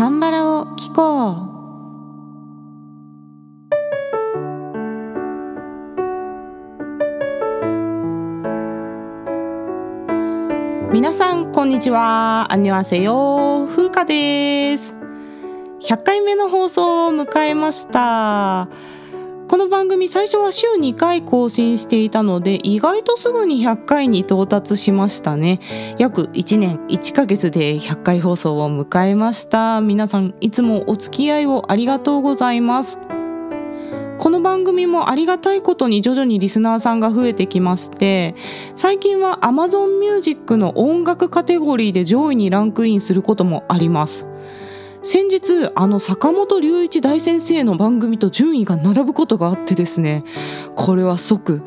カンバラを聞こう。皆さんこんにちは。アンニョアセヨ風花です。100回目の放送を迎えました。この番組最初は週2回更新していたので意外とすぐに100回に到達しましたね。約1年1ヶ月で100回放送を迎えました。皆さんいつもお付き合いをありがとうございます。この番組もありがたいことに徐々にリスナーさんが増えてきまして最近は Amazon Music の音楽カテゴリーで上位にランクインすることもあります。先日あの坂本龍一大先生の番組と順位が並ぶことがあってですね。これは即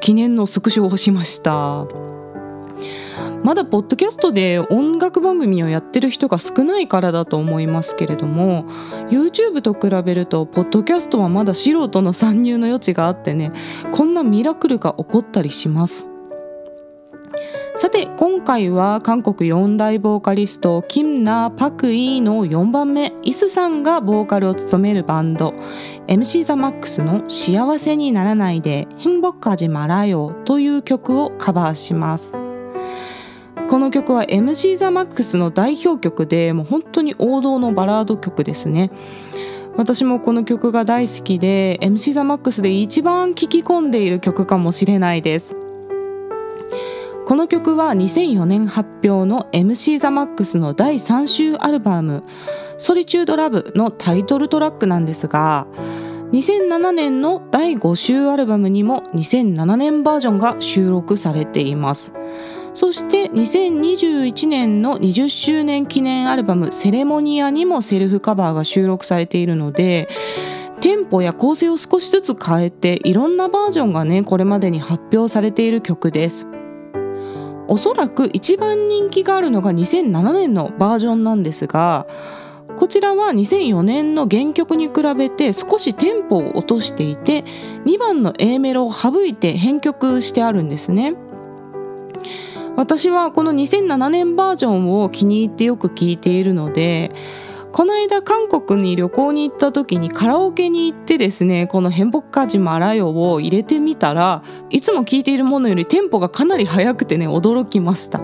記念のスクショをしました。まだポッドキャストで音楽番組をやってる人が少ないからだと思いますけれども YouTube と比べるとポッドキャストはまだ素人の参入の余地があってねこんなミラクルが起こったりします。さて今回は韓国4大ボーカリストキムナ・パク・イーの4番目イスさんがボーカルを務めるバンド MC ザ・マックスの「幸せにならないで変ぼっかじまらよ」という曲をカバーします。この曲は MC ザ・マックスの代表曲でもう本当に王道のバラード曲ですね。私もこの曲が大好きで MC ザ・マックスで一番聴き込んでいる曲かもしれないです。この曲は2004年発表の MC ザ・マックスの第3週アルバム「ソリチュード・ラブ」のタイトルトラックなんですが2007年の第5週アルバムにも2007年バージョンが収録されています。そして2021年の20周年記念アルバム「セレモニア」にもセルフカバーが収録されているのでテンポや構成を少しずつ変えていろんなバージョンがねこれまでに発表されている曲です。おそらく一番人気があるのが2007年のバージョンなんですがこちらは2004年の原曲に比べて少しテンポを落としていて2番の A メロを省いて編曲してあるんですね。私はこの2007年バージョンを気に入ってよく聴いているのでこの間韓国に旅行に行った時にカラオケに行ってですねこの「変北カジマラヨ」を入れてみたらいつも聴いているものよりテンポがかなり速くてね驚きました。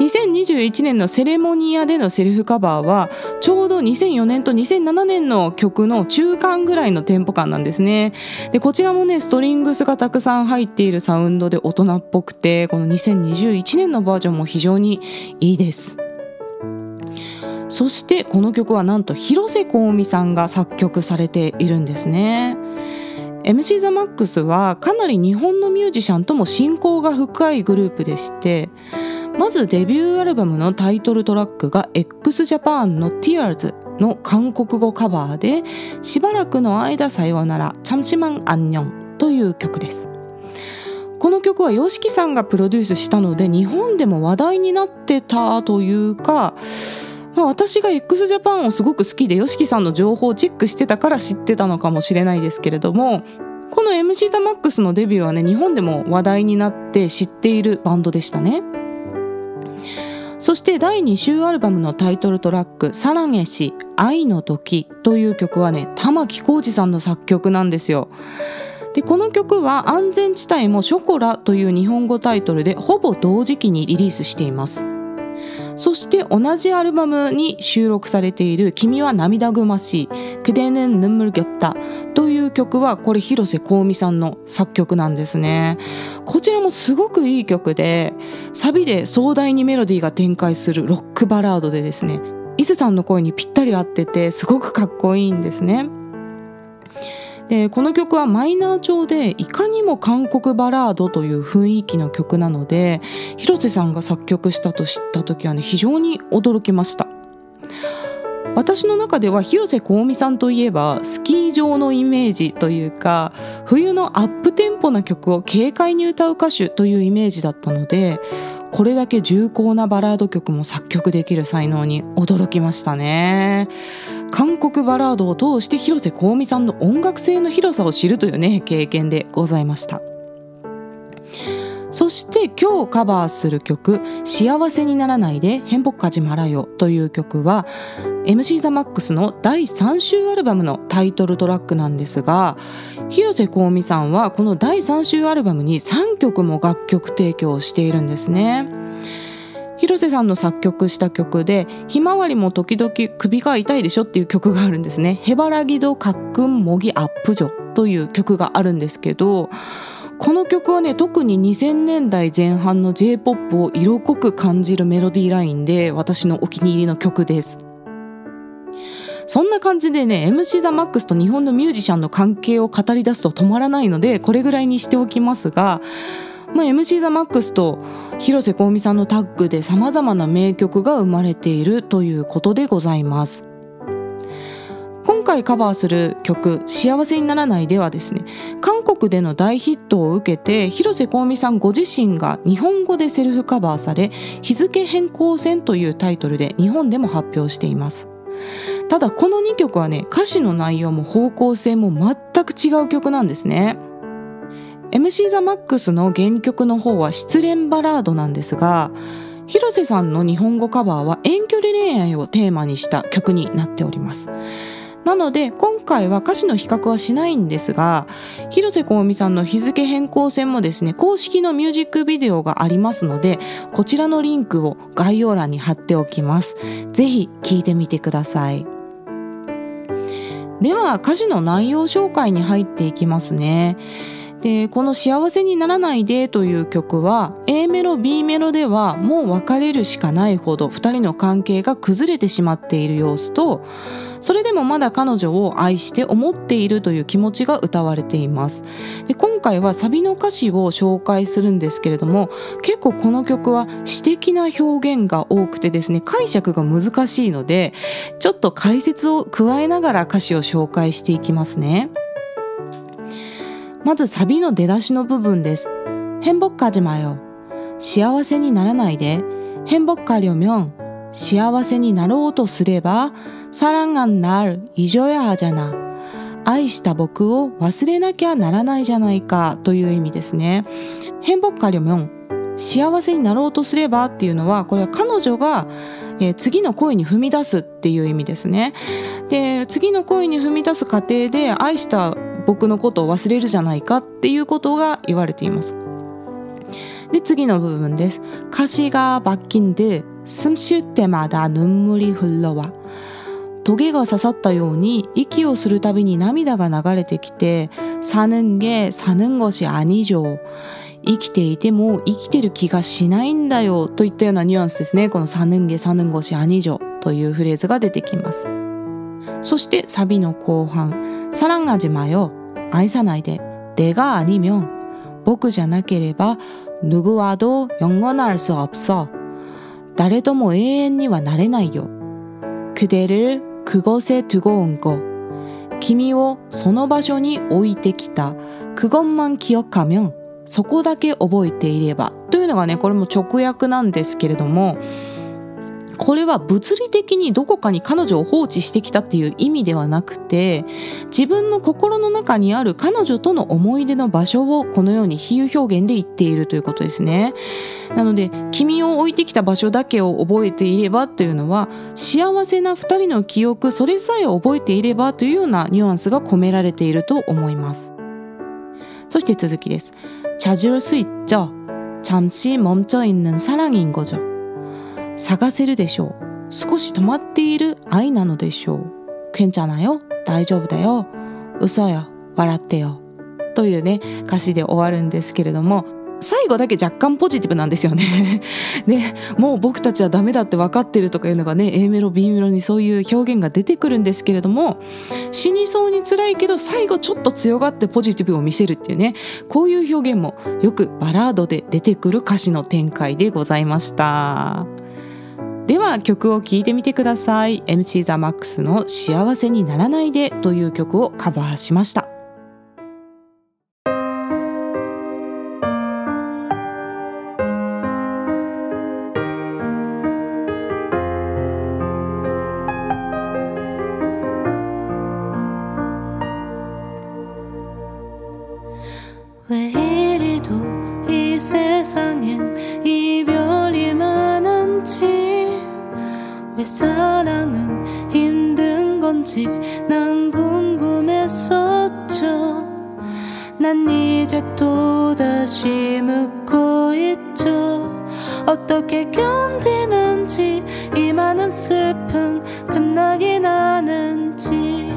2021年のセレモニアでのセルフカバーはちょうど2004年と2007年の曲の中間ぐらいのテンポ感なんですね。でこちらもねストリングスがたくさん入っているサウンドで大人っぽくてこの2021年のバージョンも非常にいいです。そしてこの曲はなんと広瀬香美さんが作曲されているんですね。MC ザ・マックスはかなり日本のミュージシャンとも親交が深いグループでしてまずデビューアルバムのタイトルトラックが x ジャパンの Tears の韓国語カバーでしばらくの間さようならチャムチマンアンニョンという曲です。この曲は YOSHIKI さんがプロデュースしたので日本でも話題になってたというか、私が x ジャパンをすごく好きで YOSHIKI さんの情報をチェックしてたから知ってたのかもしれないですけれどもこの MC ザマックスのデビューはね日本でも話題になって知っているバンドでしたね。そして第2週アルバムのタイトルトラック「サラゲシ愛の時」という曲はね玉置浩二さんの作曲なんですよ。でこの曲は「安全地帯もショコラ」という日本語タイトルでほぼ同時期にリリースしています。そして同じアルバムに収録されている「君は涙ぐましい」「クデヌンヌンムルギョッタ」という曲はこれ広瀬香美さんの作曲なんですね。こちらもすごくいい曲でサビで壮大にメロディーが展開するロックバラードでですね伊豆さんの声にぴったり合っててすごくかっこいいんですね。でこの曲はマイナー調でいかにも韓国バラードという雰囲気の曲なので広瀬さんが作曲したと知った時はね非常に驚きました。私の中では広瀬香美さんといえばスキー場のイメージというか冬のアップテンポな曲を軽快に歌う歌手というイメージだったのでこれだけ重厚なバラード曲も作曲できる才能に驚きましたね。韓国バラードを通して広瀬香美さんの音楽性の広さを知るというね経験でございました。そして今日カバーする曲「幸せにならないで変北かじまらよ」という曲は MC ザ・マックスの第3週アルバムのタイトルトラックなんですが広瀬香美さんはこの第3週アルバムに3曲も楽曲提供しているんですね。広瀬さんの作曲した曲で「ひまわりも時々首が痛いでしょ」っていう曲があるんですね「ヘバラギドカックンモギアップジョ」という曲があるんですけどこの曲はね特に2000年代前半の J-POP を色濃く感じるメロディーラインで私のお気に入りの曲です。そんな感じでね MC ザ・マックスと日本のミュージシャンの関係を語り出すと止まらないのでこれぐらいにしておきますが、まあ、MC ザ・マックスと広瀬香美さんのタッグでさまざまな名曲が生まれているということでございます。今回カバーする曲「幸せにならない」ではですね韓国での大ヒットを受けて広瀬香美さんご自身が日本語でセルフカバーされ「日付変更線」というタイトルで日本でも発表しています。ただこの2曲はね歌詞の内容も方向性も全く違う曲なんですね MC ザ・マックスの原曲の方は失恋バラードなんですが広瀬さんの日本語カバーは遠距離恋愛をテーマにした曲になっております。なので今回は歌詞の比較はしないんですが広瀬香美さんの日付変更線もですね公式のミュージックビデオがありますのでこちらのリンクを概要欄に貼っておきます。ぜひ聴いてみてください。では歌詞の内容紹介に入っていきますね。でこの「幸せにならないで」という曲は A メロ B メロではもう別れるしかないほど2人の関係が崩れてしまっている様子とそれでもまだ彼女を愛して思っているという気持ちが歌われていますで今回はサビの歌詞を紹介するんですけれども結構この曲は詩的な表現が多くてですね解釈が難しいのでちょっと解説を加えながら歌詞を紹介していきますね。まずサビの出だしの部分です。행복하지마 요。 幸せにならないで。행복하려면幸せになろうとすれば사랑한날잊어야하잖아愛した僕を忘れなきゃならないじゃないかという意味ですね。행복하려면幸せになろうとすればっていうのはこれは彼女が、えー、次の恋に踏み出すっていう意味ですね。で次の恋に踏み出す過程で愛した 僕のことを忘れるじゃないかっていうことが言われています。で次の部分です。歌詞が바뀐듯숨쉴때마다눈물이흘러와トゲが刺さったように息をするたびに涙が流れてきて사는게사는것이아니죠生きていても生きてる気がしないんだよといったようなニュアンスですねこの사는게사는것이아니죠というフレーズが出てきます そしてサビの後半사랑하지마요愛さないで내가아니면僕じゃなければ누구와도영원할수없어誰とも永遠にはなれないよ그대를그곳에두고온거君をその場所に置いてきた그것만기억하면そこだけ覚えていればというのがねこれも直訳なんですけれども これは物理的にどこかに彼女を放置してきたっていう意味ではなくて自分の心の中にある彼女との思い出の場所をこのように比喩表現で言っているということですねなので君を置いてきた場所だけを覚えていればというのは幸せな2人の記憶それさえ覚えていればというようなニュアンスが込められていると思いますそして続きです찾을수있죠잠시멈춰있는사랑인거죠 探せるでしょう少し止まっている愛なのでしょう괜찮아よ大丈夫だよ嘘よ笑ってよというね歌詞で終わるんですけれども最後だけ若干ポジティブなんですよねでもう僕たちはダメだって分かってるとかいうのがね A メロ B メロにそういう表現が出てくるんですけれども死にそうに辛いけど最後ちょっと強がってポジティブを見せるっていうねこういう表現もよくバラードで出てくる歌詞の展開でございました。 では曲を聴いてみてください。MC ザ・マックスの幸せにならないでという曲をカバーしました。왜 사랑은 힘든 건지 난 궁금했었죠. 난 이제 또다시 묻고 있죠. 어떻게 견디는지 이 많은 슬픔 끝나긴 하는지.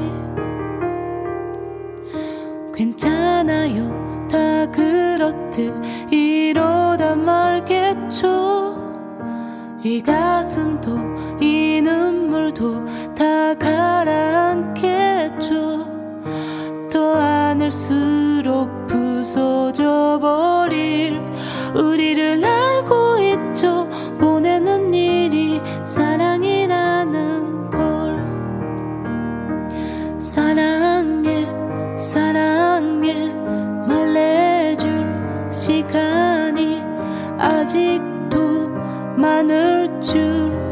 괜찮아요. 다 그렇듯 이러다 말겠죠. 이 가슴도 이 눈물도 다 가라앉겠죠. 또 안을수록 부서져 버릴 우리를 알고 있죠. 보내는 일이 사랑이라는 걸. 사랑해 사랑해. 말해줄 시간이 아직 많을 줄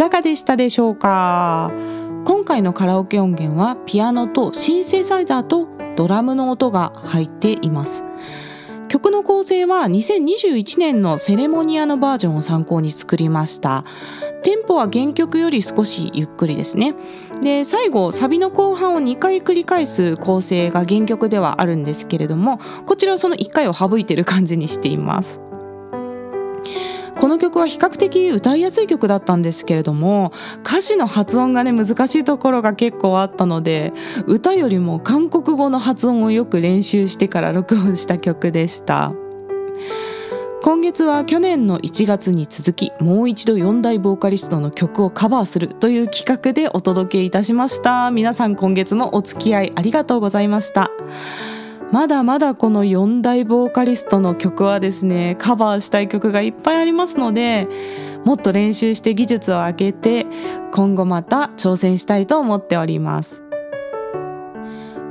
かがでしたでしょうか？今回のカラオケ音源はピアノとシンセサイザーとドラムの音が入っています。曲の構成は2021年のセレモニアのバージョンを参考に作りました。テンポは原曲より少しゆっくりですね。で最後サビの後半を2回繰り返す構成が原曲ではあるんですけれどもこちらはその1回を省いてる感じにしています。この曲は比較的歌いやすい曲だったんですけれども歌詞の発音がね難しいところが結構あったので歌よりも韓国語の発音をよく練習してから録音した曲でした。今月は去年の1月に続きもう一度4大ボーカリストの曲をカバーするという企画でお届けいたしました。皆さん今月もお付き合いありがとうございました。まだまだこの4大ボーカリストの曲はですねカバーしたい曲がいっぱいありますのでもっと練習して技術を上げて今後また挑戦したいと思っております。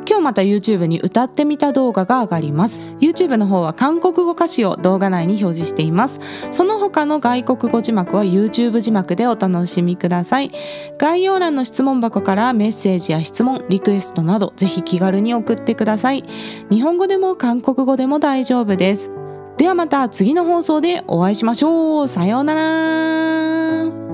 今日また YouTube に歌ってみた動画が上がります。YouTube の方は韓国語歌詞を動画内に表示しています。その他の外国語字幕は YouTube 字幕でお楽しみください。概要欄の質問箱からメッセージや質問リクエストなどぜひ気軽に送ってください。日本語でも韓国語でも大丈夫です。ではまた次の放送でお会いしましょう。さようなら。